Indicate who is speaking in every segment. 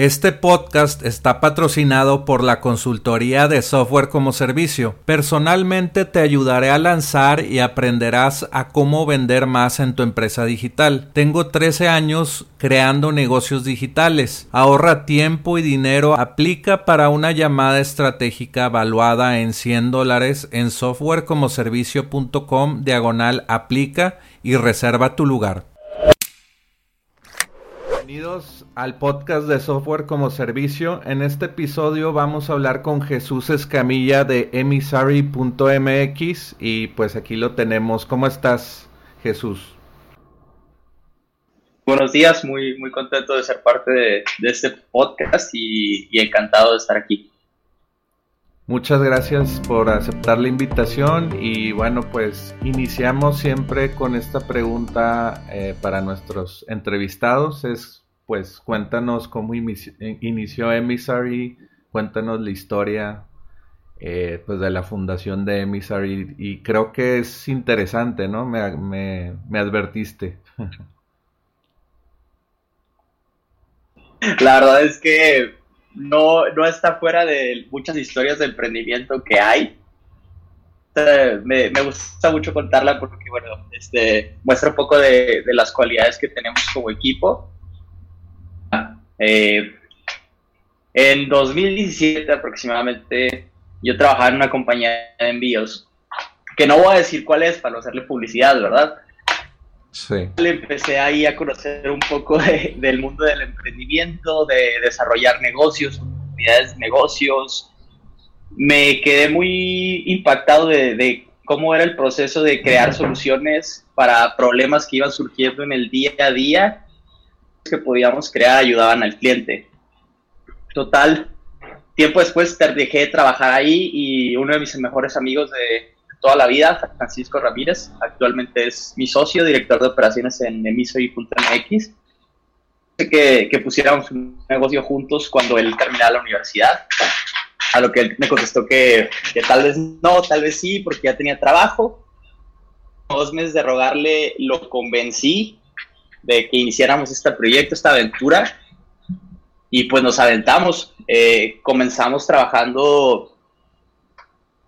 Speaker 1: Este podcast está patrocinado por la consultoría de software como servicio. Personalmente te ayudaré a lanzar y aprenderás a cómo vender más en tu empresa digital. Tengo 13 años creando negocios digitales. Ahorra tiempo y dinero. Aplica para una llamada estratégica evaluada en 100 dólares en softwarecomoservicio.com diagonal aplica y reserva tu lugar. Bienvenidos al podcast de software como servicio. En este episodio vamos a hablar con Jesús Escamilla de emissary.mx y pues aquí lo tenemos. ¿Cómo estás, Jesús?
Speaker 2: Buenos días, muy, muy contento de ser parte de, este podcast y, y encantado de estar aquí.
Speaker 1: Muchas gracias por aceptar la invitación y bueno, pues iniciamos siempre con esta pregunta eh, para nuestros entrevistados. Es pues cuéntanos cómo inició Emissary, cuéntanos la historia eh, pues de la fundación de Emissary y creo que es interesante, ¿no? Me, me, advertiste.
Speaker 2: La verdad es que no, no está fuera de muchas historias de emprendimiento que hay. Me, me, gusta mucho contarla porque, bueno, este, muestra un poco de, de las cualidades que tenemos como equipo eh, en 2017 aproximadamente, yo trabajaba en una compañía de envíos, que no voy a decir cuál es para no hacerle publicidad, ¿verdad? Sí. Le empecé ahí a conocer un poco del mundo del emprendimiento, de desarrollar negocios, oportunidades de negocios. Me quedé muy impactado de, de cómo era el proceso de crear soluciones para problemas que iban surgiendo en el día a día que podíamos crear ayudaban al cliente. Total, tiempo después dejé de trabajar ahí y uno de mis mejores amigos de, toda la vida, Francisco Ramírez, actualmente es mi socio, director de operaciones en emisoy.mx, que, que pusiéramos un negocio juntos cuando él terminaba la universidad. A lo que él me contestó que, que tal vez no, tal vez sí, porque ya tenía trabajo. Dos meses de rogarle lo convencí de que iniciáramos este proyecto, esta aventura, y pues nos aventamos. Eh, comenzamos trabajando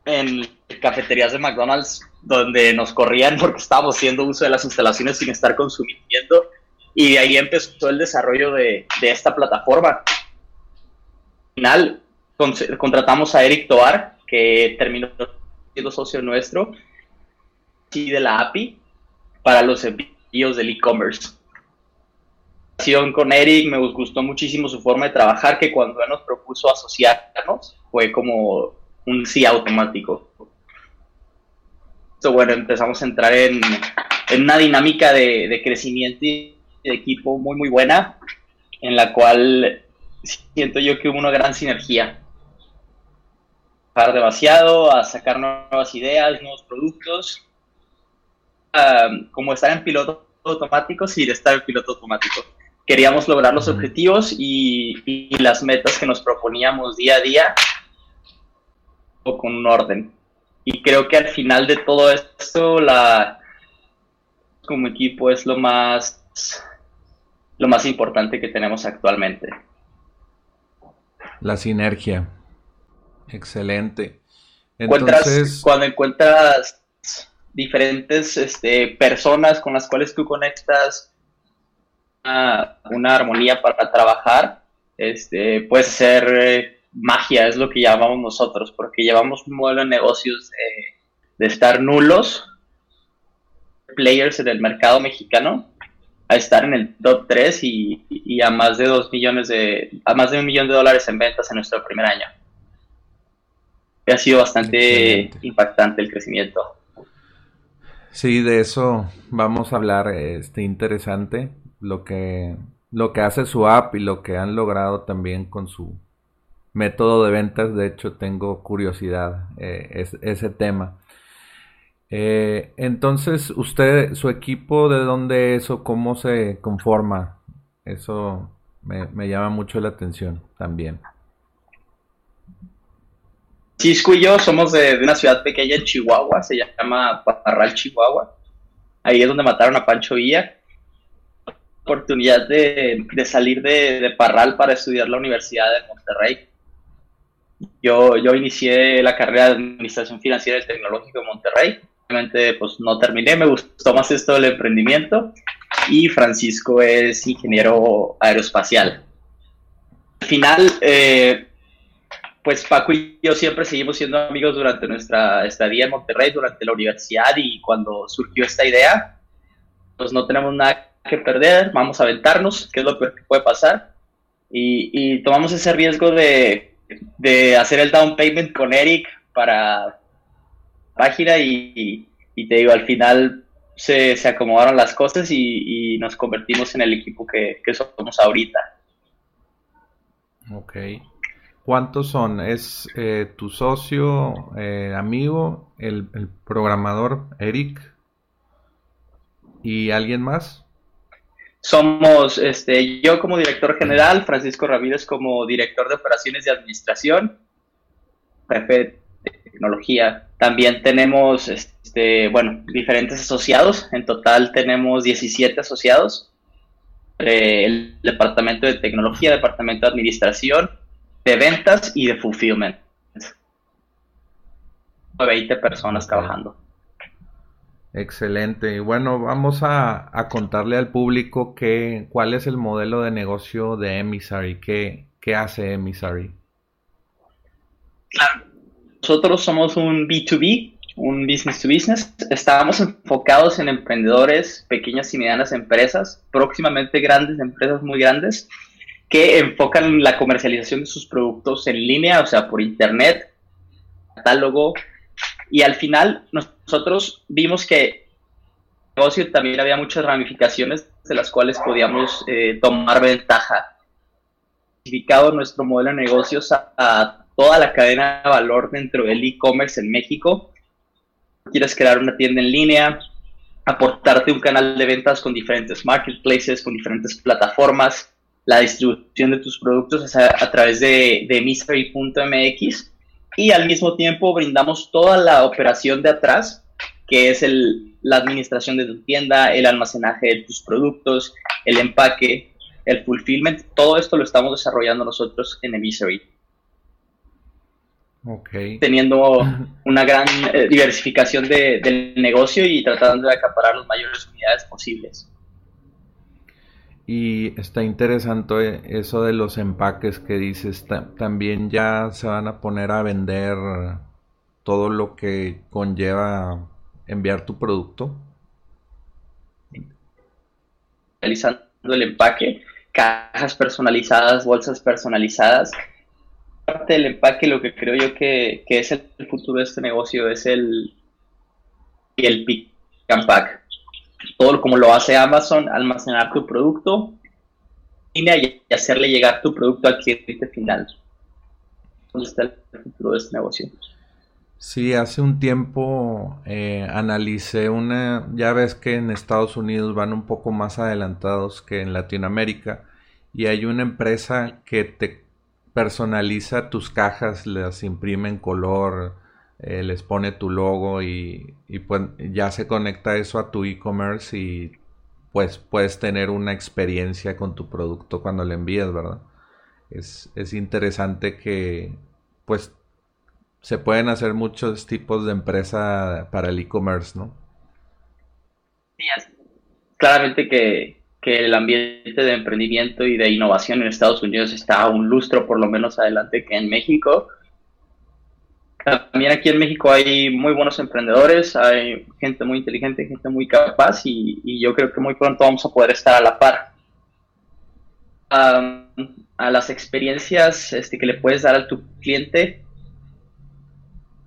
Speaker 2: en cafeterías de McDonald's donde nos corrían porque estábamos haciendo uso de las instalaciones sin estar consumiendo y de ahí empezó el desarrollo de, esta plataforma. Al final contratamos a Eric Toar, que terminó siendo socio nuestro, y de la API para los envíos del e-commerce con Eric, me gustó muchísimo su forma de trabajar, que cuando él nos propuso asociarnos, fue como un sí automático. Entonces, bueno, empezamos a entrar en, una dinámica de, crecimiento y de equipo muy, muy buena, en la cual siento yo que hubo una gran sinergia. Trabajar demasiado, a sacar nuevas ideas, nuevos productos, como estar en piloto automático sin estar en piloto automático queríamos lograr los objetivos y, las metas que nos proponíamos día a día con un orden. Y creo que al final de todo esto, la como equipo es lo más lo más importante que tenemos actualmente.
Speaker 1: La sinergia. Excelente.
Speaker 2: Entonces... cuando encuentras diferentes este, personas con las cuales tú conectas una, armonía para trabajar, este, puede ser eh, magia, es lo que llamamos nosotros, porque llevamos un modelo de negocios de, estar nulos, players en el mercado mexicano, a estar en el top 3 y, a más de dos millones de, a más de un millón de dólares en ventas en nuestro primer año. ha sido bastante impactante el crecimiento.
Speaker 1: Sí, de eso vamos a hablar, este interesante lo que lo que hace su app y lo que han logrado también con su método de ventas. De hecho, tengo curiosidad eh, ese tema. Eh, entonces, usted, su equipo, ¿de dónde es o cómo se conforma? Eso me, llama mucho la atención también.
Speaker 2: Cisco y yo somos de, una ciudad pequeña en Chihuahua, se llama Parral, Chihuahua. Ahí es donde mataron a Pancho Villa. Oportunidad de, salir de, de, Parral para estudiar la Universidad de Monterrey. Yo, yo inicié la carrera de Administración Financiera del Tecnológico de Monterrey pues no terminé, me gustó más esto del emprendimiento y Francisco es ingeniero aeroespacial. Al final, eh, pues Paco y yo siempre seguimos siendo amigos durante nuestra estadía en Monterrey, durante la universidad y cuando surgió esta idea, pues no tenemos nada que perder, vamos a aventarnos, que es lo peor que puede pasar. Y, y tomamos ese riesgo de, de hacer el down payment con Eric para página y, te digo, al final se, acomodaron las cosas y, nos convertimos en el equipo que, somos ahorita.
Speaker 1: Ok. ¿Cuántos son? ¿Es eh, tu socio, eh, amigo, el, programador Eric y alguien más?
Speaker 2: Somos este, yo como director general, Francisco Ramírez como director de operaciones de administración, jefe tecnología. También tenemos, este, bueno, diferentes asociados. En total tenemos 17 asociados. el departamento de tecnología, departamento de administración, de ventas y de fulfillment. 20 personas trabajando.
Speaker 1: Excelente. Y bueno, vamos a, contarle al público que, cuál es el modelo de negocio de Emissary. ¿Qué, qué hace Emissary?
Speaker 2: Nosotros somos un B2B, un business to business. Estábamos enfocados en emprendedores, pequeñas y medianas empresas, próximamente grandes empresas muy grandes, que enfocan la comercialización de sus productos en línea, o sea, por internet, catálogo. Y al final nosotros vimos que negocio también había muchas ramificaciones de las cuales podíamos eh, tomar ventaja. Nuestro modelo de negocios a toda la cadena de valor dentro del e-commerce en México. Quieres crear una tienda en línea, aportarte un canal de ventas con diferentes marketplaces, con diferentes plataformas, la distribución de tus productos a, a través de, de mystery.mx y al mismo tiempo brindamos toda la operación de atrás, que es el, la administración de tu tienda, el almacenaje de tus productos, el empaque, el fulfillment, todo esto lo estamos desarrollando nosotros en Emisery teniendo una gran eh, diversificación de, del negocio y tratando de acaparar las mayores unidades posibles.
Speaker 1: Y está interesante eso de los empaques que dices. También ya se van a poner a vender todo lo que conlleva enviar tu producto.
Speaker 2: Realizando el empaque, cajas personalizadas, bolsas personalizadas parte del empaque, lo que creo yo que, es el futuro de este negocio es el, el pick and pack. Todo como lo hace Amazon, almacenar tu producto y hacerle llegar tu producto al cliente final. ¿Dónde está el futuro de este negocio?
Speaker 1: Sí, hace un tiempo eh, analicé una, ya ves que en Estados Unidos van un poco más adelantados que en Latinoamérica y hay una empresa que te personaliza tus cajas, las imprime en color, eh, les pone tu logo y, pues ya se conecta eso a tu e-commerce y pues puedes tener una experiencia con tu producto cuando le envías, ¿verdad? es, es interesante que pues se pueden hacer muchos tipos de empresa para el e-commerce, ¿no?
Speaker 2: Sí, claramente que, que, el ambiente de emprendimiento y de innovación en Estados Unidos está un lustro por lo menos adelante que en México. También aquí en México hay muy buenos emprendedores, hay gente muy inteligente, gente muy capaz y, y yo creo que muy pronto vamos a poder estar a la par. a las experiencias este, que le puedes dar a tu cliente,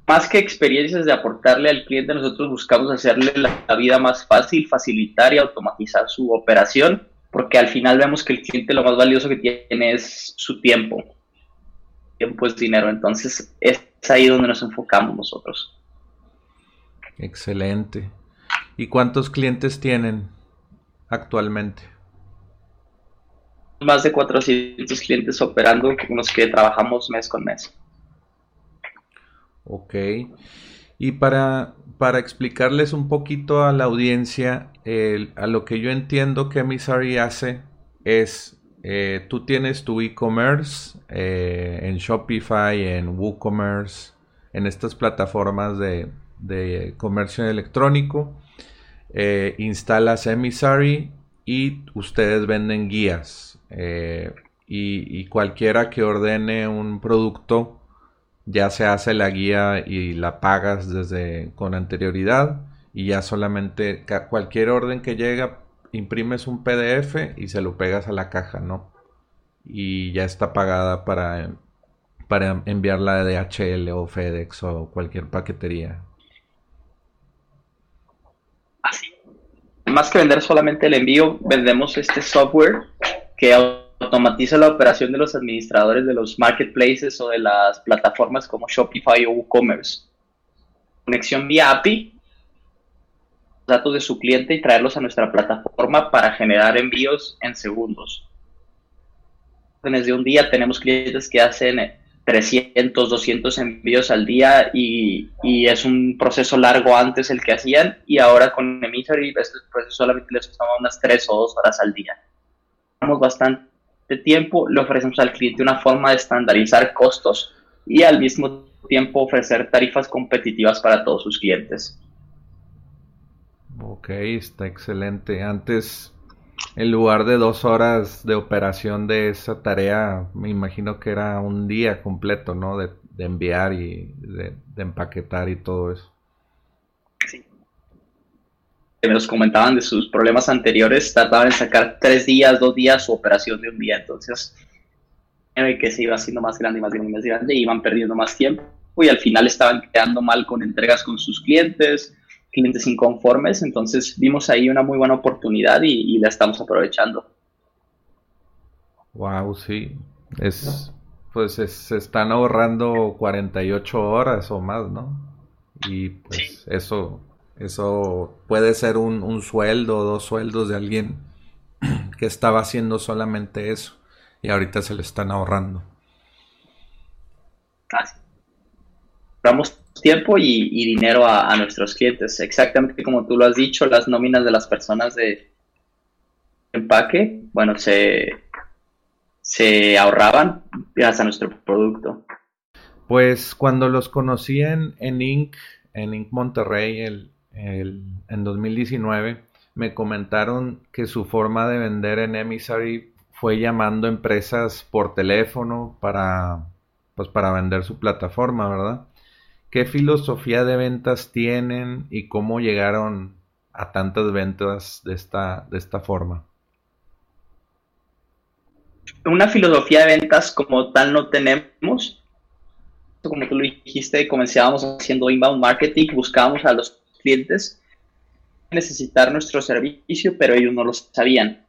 Speaker 2: más que experiencias de aportarle al cliente, nosotros buscamos hacerle la, vida más fácil, facilitar y automatizar su operación, porque al final vemos que el cliente lo más valioso que tiene es su tiempo. Tiempo es dinero, entonces es ahí donde nos enfocamos nosotros.
Speaker 1: Excelente. ¿Y cuántos clientes tienen actualmente?
Speaker 2: Más de 400 clientes operando con los que trabajamos mes con mes.
Speaker 1: Ok. Y para, para explicarles un poquito a la audiencia, a lo que yo entiendo que Misari hace es, eh, tú tienes tu e-commerce eh, en Shopify, en WooCommerce, en estas plataformas de, comercio electrónico, eh, instalas Emisary y ustedes venden guías. y, cualquiera que ordene un producto ya se hace la guía y la pagas desde con anterioridad y ya solamente cualquier orden que llega imprimes un PDF y se lo pegas a la caja, ¿no? Y ya está pagada para, para enviarla de DHL o FedEx o cualquier paquetería.
Speaker 2: Así. Más que vender solamente el envío, vendemos este software que automatiza la operación de los administradores de los marketplaces o de las plataformas como Shopify o WooCommerce. Conexión vía API, datos de su cliente y traerlos a nuestra plataforma para generar envíos en segundos. Desde un día tenemos clientes que hacen 300, 200 envíos al día y, y, es un proceso largo antes el que hacían y ahora con proceso solamente les toma unas 3 o 2 horas al día. Estamos bastante de tiempo, le ofrecemos al cliente una forma de estandarizar costos y al mismo tiempo ofrecer tarifas competitivas para todos sus clientes.
Speaker 1: Ok, está excelente. Antes, en lugar de dos horas de operación de esa tarea, me imagino que era un día completo, ¿no? De, enviar y de, de empaquetar y todo eso
Speaker 2: que nos comentaban de sus problemas anteriores, trataban de sacar tres días, dos días su operación de un día. Entonces, que se iba haciendo más grande y más grande y más grande, y iban perdiendo más tiempo y al final estaban quedando mal con entregas con sus clientes, clientes inconformes. Entonces, vimos ahí una muy buena oportunidad y, la estamos aprovechando.
Speaker 1: Wow, sí. Es, pues se están ahorrando 48 horas o más, ¿no? Y pues eso eso puede ser un, sueldo o dos sueldos de alguien que estaba haciendo solamente eso y ahorita se le están ahorrando.
Speaker 2: Damos tiempo y, dinero a, nuestros clientes. Exactamente como tú lo has dicho, las nóminas de las personas de empaque, bueno, se, se ahorraban gracias a nuestro producto.
Speaker 1: Pues cuando los conocí en, en Inc., en Inc. Monterrey, el, en 2019 me comentaron que su forma de vender en Emissary fue llamando empresas por teléfono para, pues para vender su plataforma, ¿verdad? ¿Qué filosofía de ventas tienen y cómo llegaron a tantas ventas de esta, de esta forma?
Speaker 2: Una filosofía de ventas como tal no tenemos. Como tú lo dijiste, comenzábamos haciendo inbound marketing, buscábamos a los clientes necesitar nuestro servicio, pero ellos no lo sabían.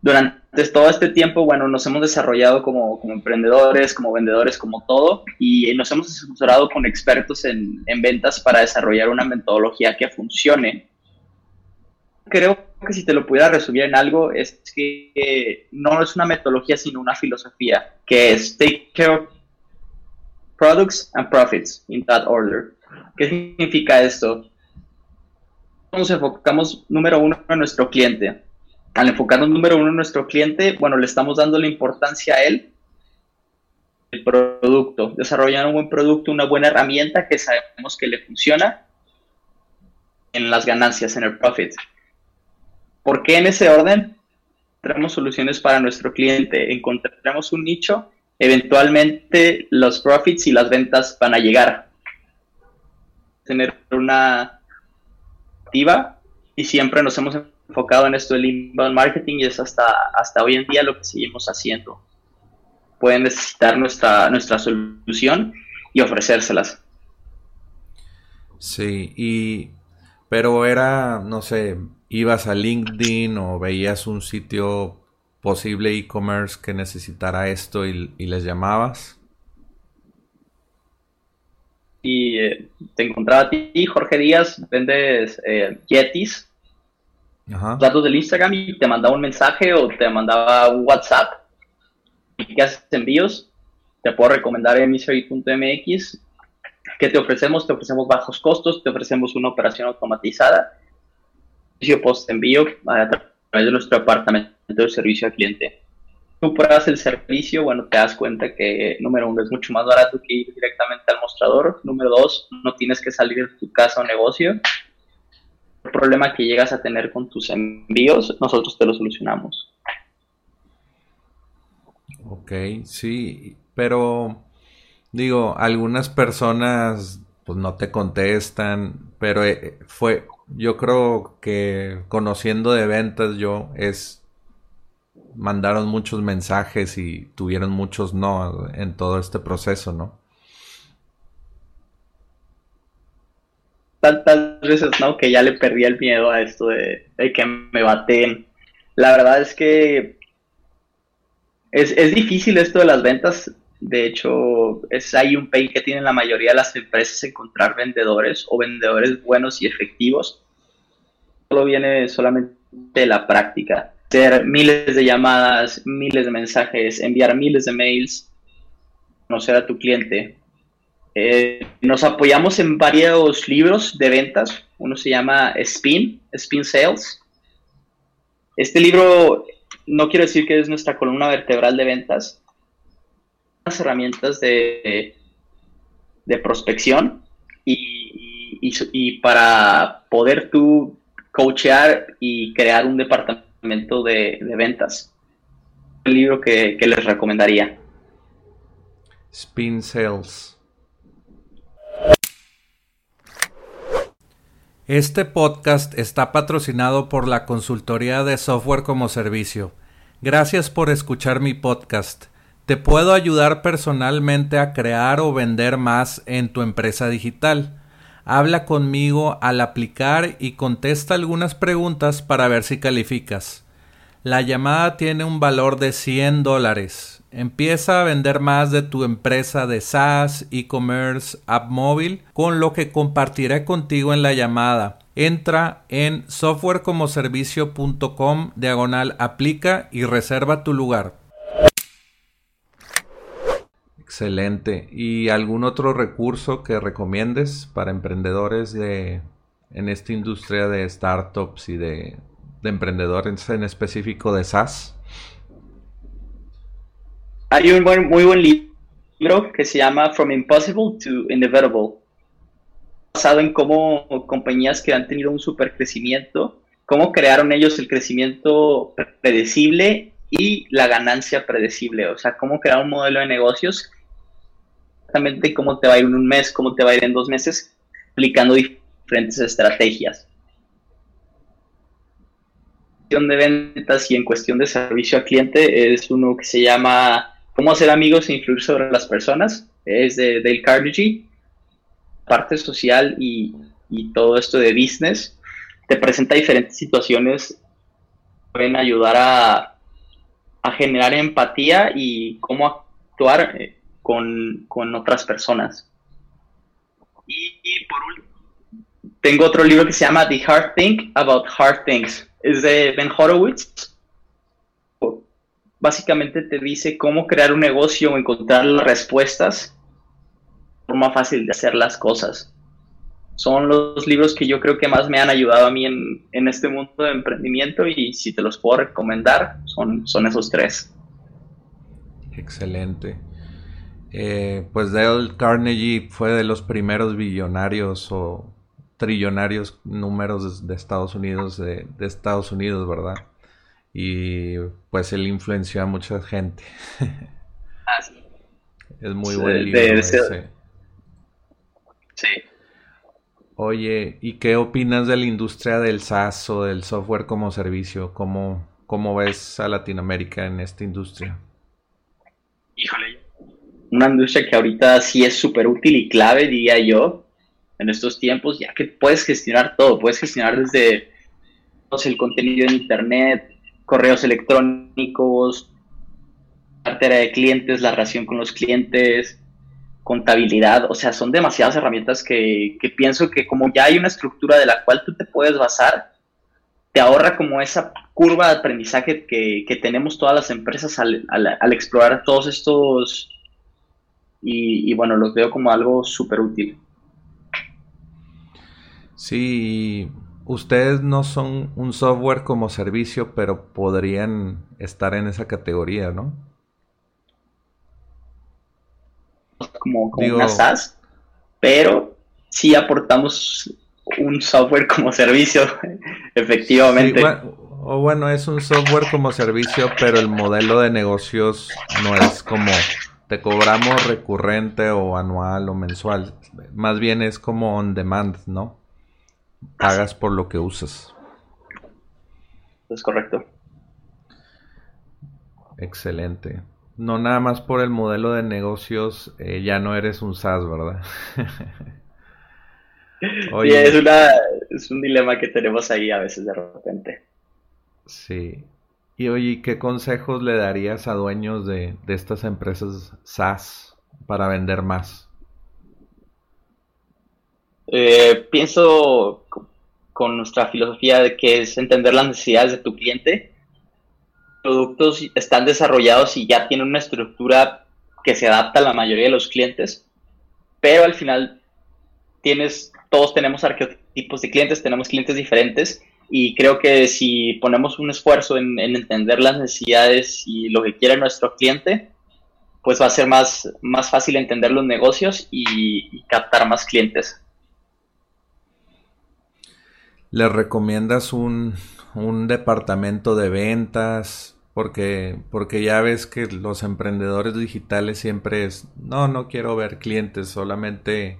Speaker 2: Durante todo este tiempo, bueno, nos hemos desarrollado como, como emprendedores, como vendedores, como todo, y nos hemos asesorado con expertos en, en ventas para desarrollar una metodología que funcione. Creo que si te lo pudiera resumir en algo, es que no es una metodología, sino una filosofía, que es take care of products and profits in that order. ¿Qué significa esto? Nos enfocamos número uno en nuestro cliente. Al enfocarnos número uno en nuestro cliente, bueno, le estamos dando la importancia a él el producto, desarrollar un buen producto, una buena herramienta que sabemos que le funciona en las ganancias, en el profit. ¿Por qué en ese orden? Tenemos soluciones para nuestro cliente, encontramos un nicho, eventualmente los profits y las ventas van a llegar. Tener una y siempre nos hemos enfocado en esto del inbound marketing y es hasta, hasta hoy en día lo que seguimos haciendo. Pueden necesitar nuestra, nuestra solución y ofrecérselas.
Speaker 1: Sí, y pero era, no sé, ibas a LinkedIn o veías un sitio posible e-commerce que necesitara esto y, les llamabas.
Speaker 2: Y eh, te encontraba a ti, Jorge Díaz, vendes eh, Yetis, datos del Instagram y te mandaba un mensaje o te mandaba un WhatsApp. ¿Y qué haces envíos? Te puedo recomendar emisory.mx ¿Qué te ofrecemos? Te ofrecemos bajos costos, te ofrecemos una operación automatizada, servicio post envío a través de nuestro departamento de servicio al cliente. Tú pruebas el servicio, bueno, te das cuenta que, número uno, es mucho más barato que ir directamente al mostrador. Número dos, no tienes que salir de tu casa o negocio. El problema que llegas a tener con tus envíos, nosotros te lo solucionamos.
Speaker 1: Ok, sí, pero Digo, algunas personas pues no te contestan, pero eh, fue, yo creo que conociendo de ventas yo es, mandaron muchos mensajes y tuvieron muchos no en todo este proceso, ¿no?
Speaker 2: Tantas veces, ¿no? Que ya le perdí el miedo a esto de, que me baten. La verdad es que es, es difícil esto de las ventas de hecho, es ahí un pain que tienen la mayoría de las empresas encontrar vendedores o vendedores buenos y efectivos. Solo viene solamente de la práctica. Hacer miles de llamadas, miles de mensajes, enviar miles de mails, conocer a tu cliente. Eh, nos apoyamos en varios libros de ventas. Uno se llama Spin, Spin Sales. Este libro no quiero decir que es nuestra columna vertebral de ventas, herramientas de, de prospección y, y, para poder tú coachear y crear un departamento de, ventas. El libro que, que les recomendaría.
Speaker 1: Spin Sales. Este podcast está patrocinado por la consultoría de software como servicio. Gracias por escuchar mi podcast. Te puedo ayudar personalmente a crear o vender más en tu empresa digital. Habla conmigo al aplicar y contesta algunas preguntas para ver si calificas. La llamada tiene un valor de 100 dólares. Empieza a vender más de tu empresa de SaaS, e-commerce, app móvil, con lo que compartiré contigo en la llamada. Entra en softwarecomoservicio.com diagonal aplica y reserva tu lugar. Excelente. ¿Y algún otro recurso que recomiendes para emprendedores de en esta industria de startups y de, emprendedores en específico de SaaS?
Speaker 2: Hay un muy buen libro que se llama From Impossible to Inevitable, basado en cómo compañías que han tenido un super crecimiento, cómo crearon ellos el crecimiento predecible y la ganancia predecible, o sea, cómo crear un modelo de negocios exactamente cómo te va a ir en un mes, cómo te va a ir en dos meses, aplicando diferentes estrategias. En cuestión de ventas y en cuestión de servicio al cliente es uno que se llama Cómo hacer amigos e influir sobre las personas. Es de Dale Carnegie. Parte social y, y todo esto de business. Te presenta diferentes situaciones pueden ayudar a, a generar empatía y cómo actuar eh, con, otras personas. Y, por último, tengo otro libro que se llama The Hard Thing About Hard Things. Es de Ben Horowitz. Básicamente te dice cómo crear un negocio o encontrar las respuestas. Forma fácil de hacer las cosas. Son los libros que yo creo que más me han ayudado a mí en, en este mundo de emprendimiento y si te los puedo recomendar, son, son esos tres.
Speaker 1: Excelente. Eh, pues Dale Carnegie fue de los primeros billonarios o trillonarios números de, Estados Unidos, de, Estados Unidos, ¿verdad? Y pues él influenció a mucha gente. Ah, es muy buen libro. Sí. Oye, ¿y qué opinas de la industria del SaaS o del software como servicio? ¿Cómo, cómo ves a Latinoamérica en esta industria?
Speaker 2: Una industria que ahorita sí es súper útil y clave, diría yo, en estos tiempos, ya que puedes gestionar todo, puedes gestionar desde el contenido en Internet, correos electrónicos, cartera de clientes, la relación con los clientes, contabilidad, o sea, son demasiadas herramientas que, pienso que como ya hay una estructura de la cual tú te puedes basar, te ahorra como esa curva de aprendizaje que, tenemos todas las empresas al, explorar todos estos y, y, bueno, los veo como algo súper útil.
Speaker 1: Sí, ustedes no son un software como servicio, pero podrían estar en esa categoría, ¿no?
Speaker 2: como, una SaaS, pero sí aportamos un software como servicio, efectivamente.
Speaker 1: o bueno, es un software como servicio, pero el modelo de negocios no es como te cobramos recurrente o anual o mensual. Más bien es como on demand, ¿no? Pagas por lo que usas.
Speaker 2: Es correcto.
Speaker 1: Excelente no nada más por el modelo de negocios, eh, ya no eres un SaaS, ¿verdad?
Speaker 2: Oye, es, una, es un dilema que tenemos ahí a veces de repente.
Speaker 1: Sí. Y oye, ¿qué consejos le darías a dueños de, estas empresas SaaS para vender más?
Speaker 2: Eh, pienso con nuestra filosofía de que es entender las necesidades de tu cliente productos están desarrollados y ya tienen una estructura que se adapta a la mayoría de los clientes, pero al final tienes, todos tenemos arquetipos de clientes, tenemos clientes diferentes y creo que si ponemos un esfuerzo en, entender las necesidades y lo que quiere nuestro cliente, pues va a ser más, más fácil entender los negocios y, captar más clientes.
Speaker 1: ¿Le recomiendas un, un departamento de ventas? Porque, porque ya ves que los emprendedores digitales siempre es, no, no quiero ver clientes, solamente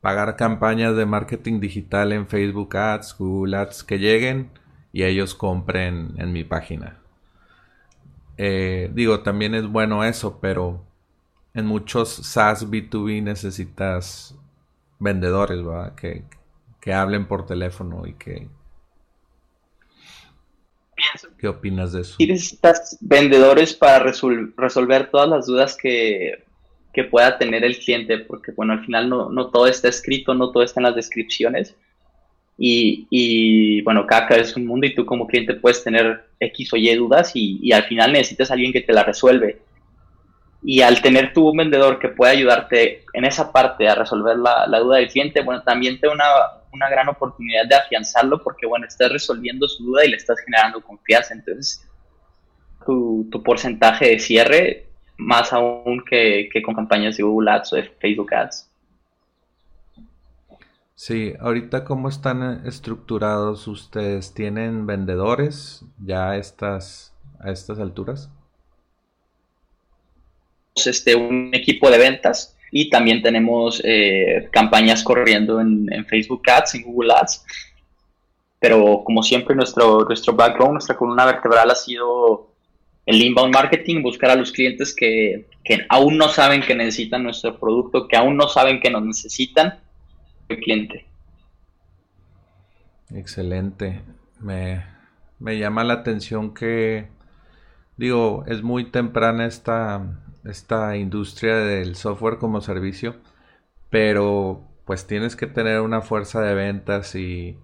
Speaker 1: pagar campañas de marketing digital en Facebook Ads, Google Ads, que lleguen y ellos compren en mi página. Eh, digo, también es bueno eso, pero en muchos SaaS B2B necesitas vendedores, ¿verdad? Que, que hablen por teléfono y que, ¿Qué opinas de eso?
Speaker 2: Necesitas vendedores para resolver todas las dudas que, pueda tener el cliente, porque bueno, al final no, todo está escrito, no todo está en las descripciones. Y, bueno, cada es un mundo y tú como cliente puedes tener X o Y dudas y, al final necesitas a alguien que te la resuelve. Y al tener tú un vendedor que pueda ayudarte en esa parte a resolver la, la duda del cliente, bueno, también te da una, una gran oportunidad de afianzarlo porque, bueno, estás resolviendo su duda y le estás generando confianza. Entonces, tu, porcentaje de cierre, más aún que, con campañas de Google Ads o de Facebook Ads.
Speaker 1: Sí, ahorita cómo están estructurados ustedes, ¿tienen vendedores ya a estas, a estas alturas?
Speaker 2: Este, un equipo de ventas y también tenemos eh, campañas corriendo en, Facebook Ads, en Google Ads. Pero como siempre, nuestro, nuestro background, nuestra columna vertebral ha sido el inbound marketing, buscar a los clientes que, aún no saben que necesitan nuestro producto, que aún no saben que nos necesitan, el cliente.
Speaker 1: Excelente. Me, me llama la atención que, digo, es muy temprana esta, esta industria del software como servicio, pero pues tienes que tener una fuerza de ventas y,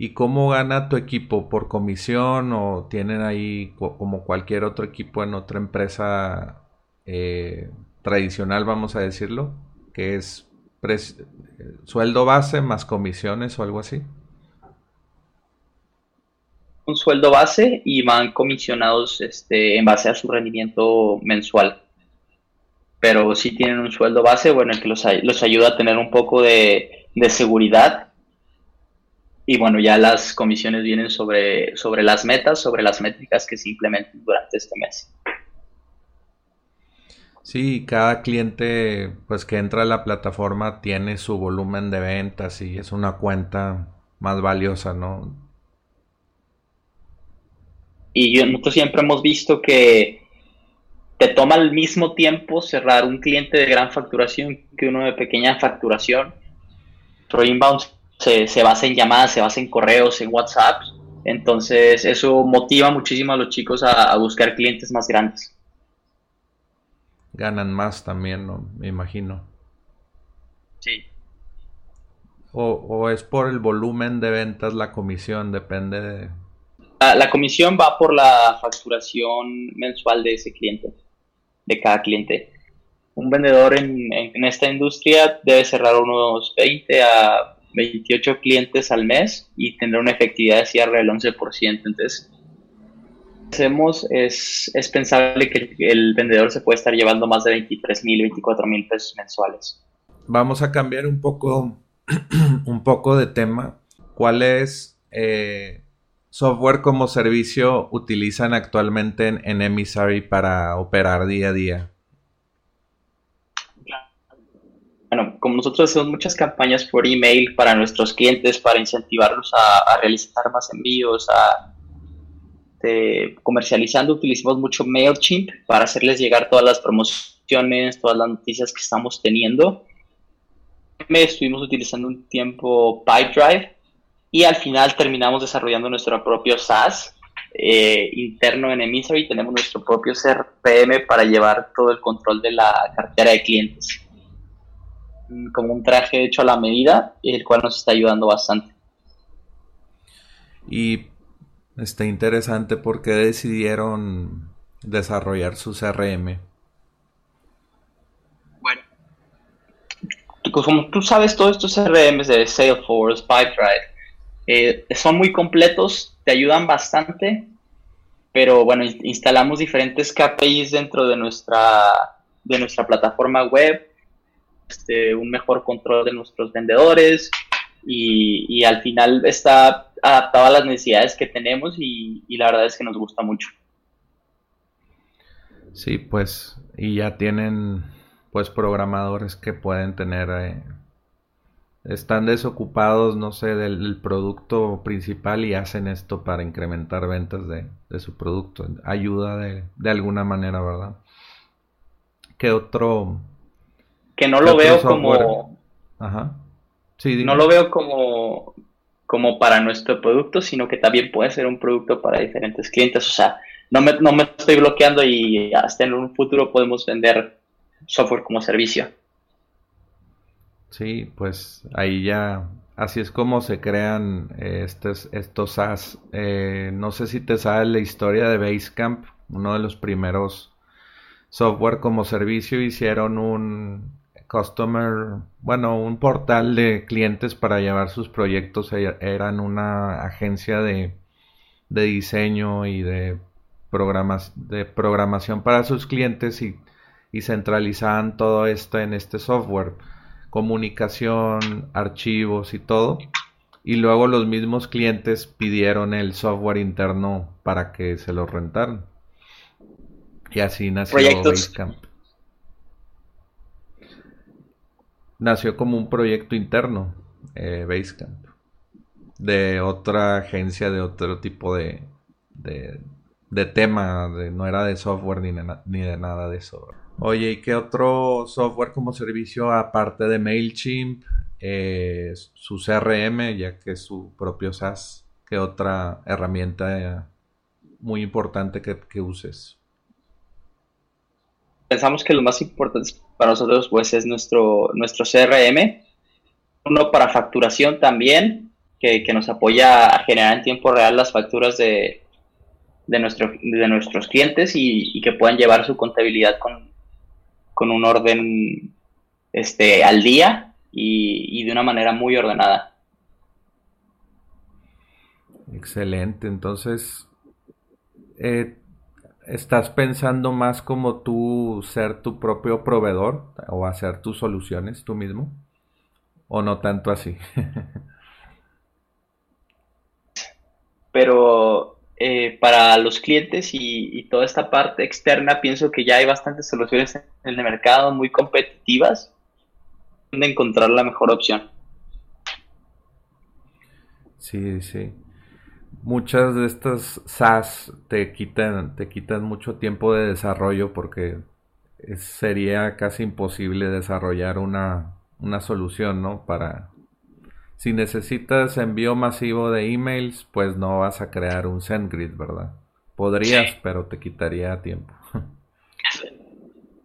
Speaker 1: y cómo gana tu equipo por comisión o tienen ahí como cualquier otro equipo en otra empresa eh, tradicional, vamos a decirlo, que es sueldo base más comisiones o algo así.
Speaker 2: Un sueldo base y van comisionados este, en base a su rendimiento mensual. pero sí tienen un sueldo base, bueno, el que los, los ayuda a tener un poco de seguridad. Y bueno, ya las comisiones vienen sobre, sobre las metas, sobre las métricas que se implementen durante este mes.
Speaker 1: Sí, cada cliente pues que entra a la plataforma tiene su volumen de ventas y es una cuenta más valiosa, ¿no?
Speaker 2: Y nosotros siempre hemos visto que te toma al mismo tiempo cerrar un cliente de gran facturación que uno de pequeña facturación. Pro inbound se, se basa en llamadas, se basa en correos, en WhatsApp. Entonces eso motiva muchísimo a los chicos a buscar clientes más grandes
Speaker 1: ganan más también, ¿no? Me imagino.
Speaker 2: Sí.
Speaker 1: O, es por el volumen de ventas la comisión, depende de...
Speaker 2: La, comisión va por la facturación mensual de ese cliente, de cada cliente. Un vendedor en, en esta industria debe cerrar unos 20 a 28 clientes al mes y tendrá una efectividad de cierre del 11%. Entonces, hacemos es, es pensable que el vendedor se puede estar llevando más de 23 mil, 24 mil pesos mensuales.
Speaker 1: Vamos a cambiar un poco, un poco de tema. ¿Cuál es eh, software como servicio utilizan actualmente en, en Emissary para operar día a día?
Speaker 2: Bueno, como nosotros hacemos muchas campañas por email para nuestros clientes, para incentivarlos a, realizar más envíos, a, este, comercializando utilizamos mucho MailChimp para hacerles llegar todas las promociones, todas las noticias que estamos teniendo. Estuvimos utilizando un tiempo PipeDrive y al final terminamos desarrollando nuestro propio SaaS eh, interno en Emissary. Tenemos nuestro propio CRM para llevar todo el control de la cartera de clientes. Como un traje hecho a la medida, el cual nos está ayudando bastante.
Speaker 1: Y Está interesante porque decidieron desarrollar su CRM.
Speaker 2: Bueno, como tú sabes, todos estos CRMs de Salesforce, Pipedrive, eh, son muy completos, te ayudan bastante, pero bueno, instalamos diferentes KPIs dentro de nuestra, de nuestra plataforma web, este, un mejor control de nuestros vendedores y, al final está adaptado a las necesidades que tenemos y, la verdad es que nos gusta mucho.
Speaker 1: Sí, pues, y ya tienen pues programadores que pueden tener, eh, están desocupados, no sé, del, producto principal y hacen esto para incrementar ventas de, su producto. Ayuda de, de, alguna manera, ¿verdad? ¿Qué otro?
Speaker 2: Que no lo veo como... Ajá. Sí, no lo veo como, como para nuestro producto, sino que también puede ser un producto para diferentes clientes. O sea, no me, no me estoy bloqueando y hasta en un futuro podemos vender software como servicio.
Speaker 1: Sí, pues ahí ya, así es como se crean eh, estos, estos SaaS. Eh, no sé si te sabes la historia de Basecamp, uno de los primeros software como servicio, hicieron un, Customer, bueno, un portal de clientes para llevar sus proyectos. E-, eran una agencia de, diseño y de, programas, de programación para sus clientes y, y centralizaban todo esto en este software. Comunicación, archivos y todo. Y luego los mismos clientes pidieron el software interno para que se lo rentaran. Y así nació Basecamp. Nació como un proyecto interno, eh, Basecamp, de otra agencia, de otro tipo de, de, tema, no era de software ni, ni de nada de eso. Oye, ¿y qué otro software como servicio aparte de MailChimp, eh, su CRM, ya que es su propio SaaS? ¿Qué otra herramienta muy importante que, que uses?
Speaker 2: Pensamos que lo más importante para nosotros pues es nuestro, nuestro CRM, uno para facturación también, que, nos apoya a generar en tiempo real las facturas de, de, nuestro, de nuestros clientes y, que puedan llevar su contabilidad con, con un orden este, al día y, y de una manera muy ordenada.
Speaker 1: Excelente, entonces, eh, ¿estás pensando más como tú ser tu propio proveedor o hacer tus soluciones tú mismo? ¿O no tanto así?
Speaker 2: Pero eh, para los clientes y, toda esta parte externa, pienso que ya hay bastantes soluciones en el mercado muy competitivas de encontrar la mejor opción.
Speaker 1: Sí, sí. Muchas de estas SaaS te quitan, te quitan mucho tiempo de desarrollo porque sería casi imposible desarrollar una, una solución, ¿no? Para, si necesitas envío masivo de emails, pues no vas a crear un SendGrid, ¿verdad? Podrías, pero te quitaría tiempo.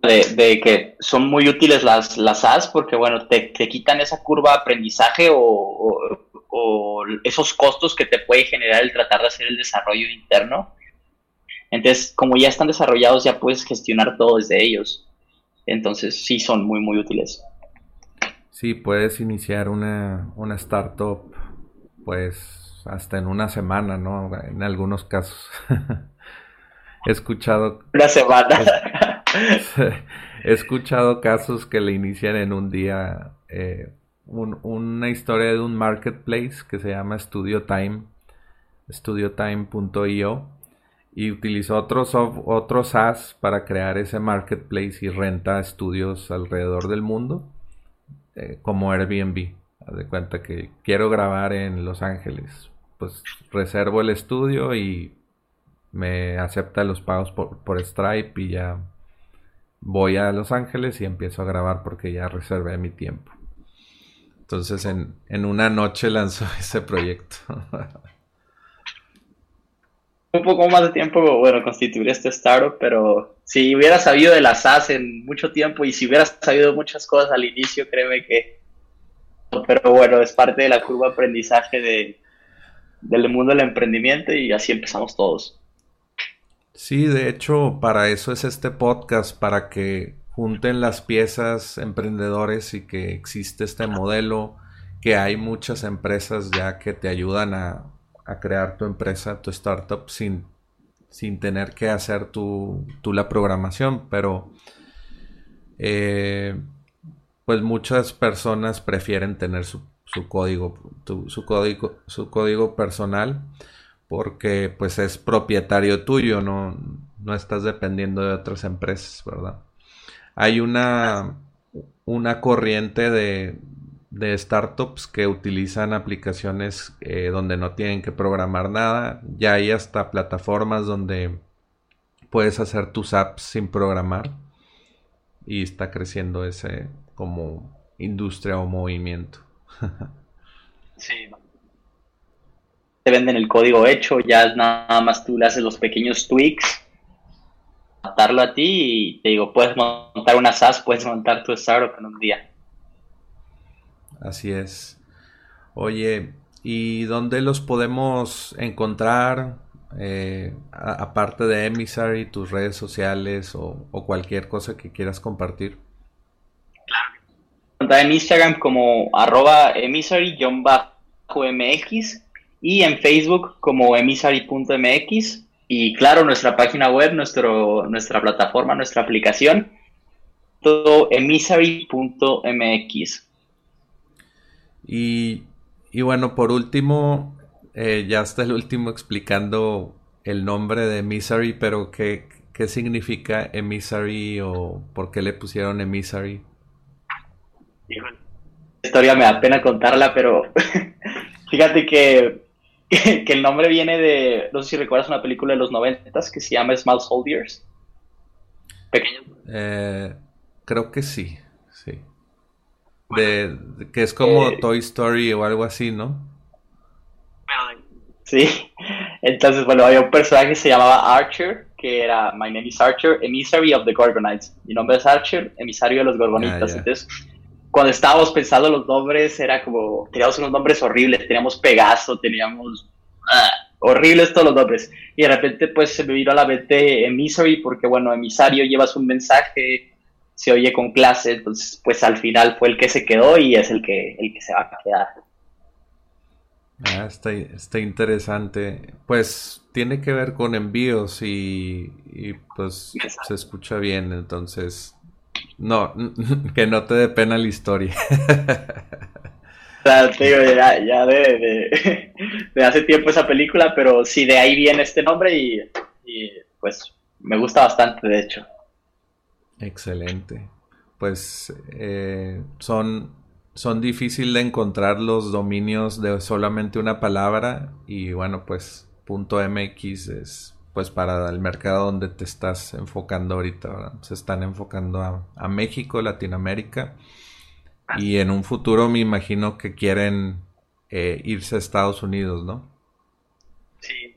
Speaker 2: De, que son muy útiles las, las SaaS porque, bueno, te, quitan esa curva de aprendizaje o, esos costos que te puede generar el tratar de hacer el desarrollo interno. Entonces, como ya están desarrollados, ya puedes gestionar todo desde ellos. Entonces, sí son muy, muy útiles.
Speaker 1: Sí, puedes iniciar una, una startup, pues, hasta en una semana, ¿no? En algunos casos. he escuchado...
Speaker 2: Una semana.
Speaker 1: he escuchado casos que le inician en un día eh, una historia de un marketplace que se llama Studio Time, studiotime.io, y utilizó otros, otros SaaS para crear ese marketplace y renta estudios alrededor del mundo eh, como Airbnb. Haz de cuenta que quiero grabar en Los Ángeles. Pues reservo el estudio y me acepta los pagos por, por Stripe y ya voy a Los Ángeles y empiezo a grabar porque ya reservé mi tiempo. Entonces en, en una noche lanzó ese proyecto.
Speaker 2: un poco más de tiempo, bueno, constituir este startup, pero si hubiera sabido de las SaaS en mucho tiempo y si hubiera sabido muchas cosas al inicio, créeme que... Pero bueno, es parte de la curva de aprendizaje de, del mundo del emprendimiento y así empezamos todos.
Speaker 1: Sí, de hecho, para eso es este podcast, para que junten las piezas emprendedores y que existe este modelo, que hay muchas empresas ya que te ayudan a, a crear tu empresa, tu startup, sin, sin tener que hacer tu, la programación, pero eh, pues muchas personas prefieren tener su, código, su código, su código personal, porque pues es propietario tuyo, no, no estás dependiendo de otras empresas, ¿verdad? Hay una, una corriente de, de startups que utilizan aplicaciones eh, donde no tienen que programar nada. Ya hay hasta plataformas donde puedes hacer tus apps sin programar. Y está creciendo ese como industria o movimiento.
Speaker 2: sí. Te venden el código hecho, ya nada más tú le haces los pequeños tweaks, adaptarlo a ti y te digo, puedes montar una SaaS, puedes montar tu startup en un día.
Speaker 1: Así es. Oye, ¿y dónde los podemos encontrar? Eh, aparte de Emissary, tus redes sociales o, cualquier cosa que quieras compartir.
Speaker 2: Claro. En Instagram como arroba emissary-mx y en Facebook como emissary.mx y claro, nuestra página web, nuestro, nuestra plataforma, nuestra aplicación, todo emissary.mx.
Speaker 1: Y, bueno, por último, eh, ya está el último explicando el nombre de Misery, pero ¿qué, qué significa Emissary o por qué le pusieron Emissary?
Speaker 2: La historia me da pena contarla, pero fíjate que, que, el nombre viene de, no sé si recuerdas una película de los noventas que se llama Small Soldiers.
Speaker 1: Pequeños. Eh, creo que sí, sí de, que es como eh, Toy Story o algo así, ¿no?
Speaker 2: Sí, entonces, bueno, había un personaje que se llamaba Archer, que era My name is Archer, emissary of the Gorgonites. Mi nombre es Archer, emisario de los Gorgonitas. Entonces, cuando estábamos pensando los nombres, era como, teníamos unos nombres horribles, teníamos Pegaso, teníamos ah, horribles todos los nombres. Y de repente, pues se me vino a la mente emissary, porque bueno, emisario llevas un mensaje, se oye con clase, entonces pues al final fue el que se quedó y es el que, el que se va a quedar.
Speaker 1: Ah, está, está, interesante. Pues tiene que ver con envíos y, pues se escucha bien, entonces no, que no te dé pena la historia.
Speaker 2: ya, ya de, de, hace tiempo esa película, pero sí, de ahí viene este nombre y, y pues me gusta bastante, de hecho.
Speaker 1: Excelente. Pues eh, son son difíciles de encontrar los dominios de solamente una palabra y bueno pues punto .mx es pues para el mercado donde te estás enfocando ahorita. Se están enfocando a, México, Latinoamérica y en un futuro me imagino que quieren eh, irse a Estados Unidos, ¿no?
Speaker 2: Sí.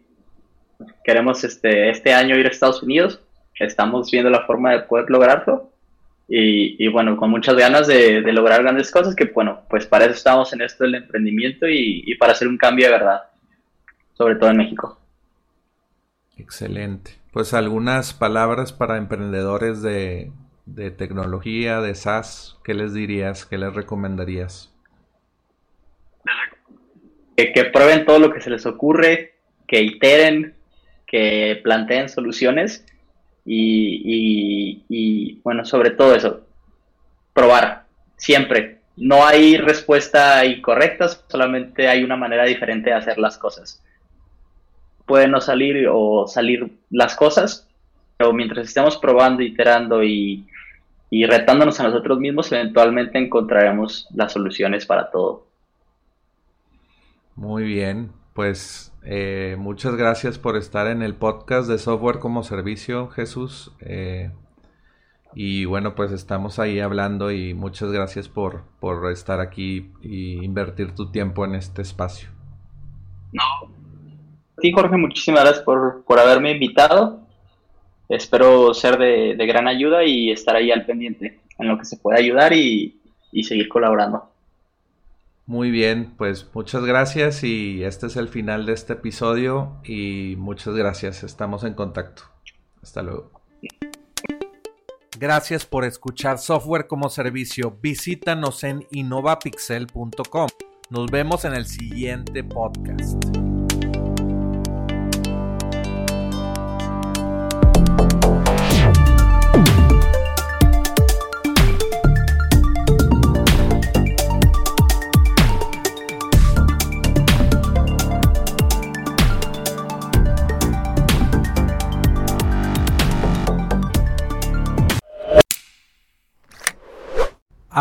Speaker 2: Queremos este, este año ir a Estados Unidos. Estamos viendo la forma de poder lograrlo y, bueno, con muchas ganas de, lograr grandes cosas, que bueno, pues para eso estamos en esto del emprendimiento y, para hacer un cambio de verdad, sobre todo en México.
Speaker 1: Excelente. Pues algunas palabras para emprendedores de, tecnología, de SaaS, ¿qué les dirías, qué les recomendarías?
Speaker 2: Que, prueben todo lo que se les ocurre, que iteren, que planteen soluciones y, bueno, sobre todo eso, probar, siempre. No hay respuesta incorrecta, solamente hay una manera diferente de hacer las cosas. Pueden no salir o salir las cosas, pero mientras estemos probando, iterando y, y retándonos a nosotros mismos, eventualmente encontraremos las soluciones para todo.
Speaker 1: Muy bien, pues eh, muchas gracias por estar en el podcast de Software como Servicio, Jesús. Eh, y bueno, pues estamos ahí hablando y muchas gracias por, por estar aquí y invertir tu tiempo en este espacio.
Speaker 2: No. Sí, Jorge, muchísimas gracias por, haberme invitado. Espero ser de, gran ayuda y estar ahí al pendiente en lo que se pueda ayudar y seguir colaborando.
Speaker 1: Muy bien, pues muchas gracias y este es el final de este episodio y muchas gracias, estamos en contacto. Hasta luego. Gracias por escuchar Software como Servicio. Visítanos en innovapixel.com. Nos vemos en el siguiente podcast.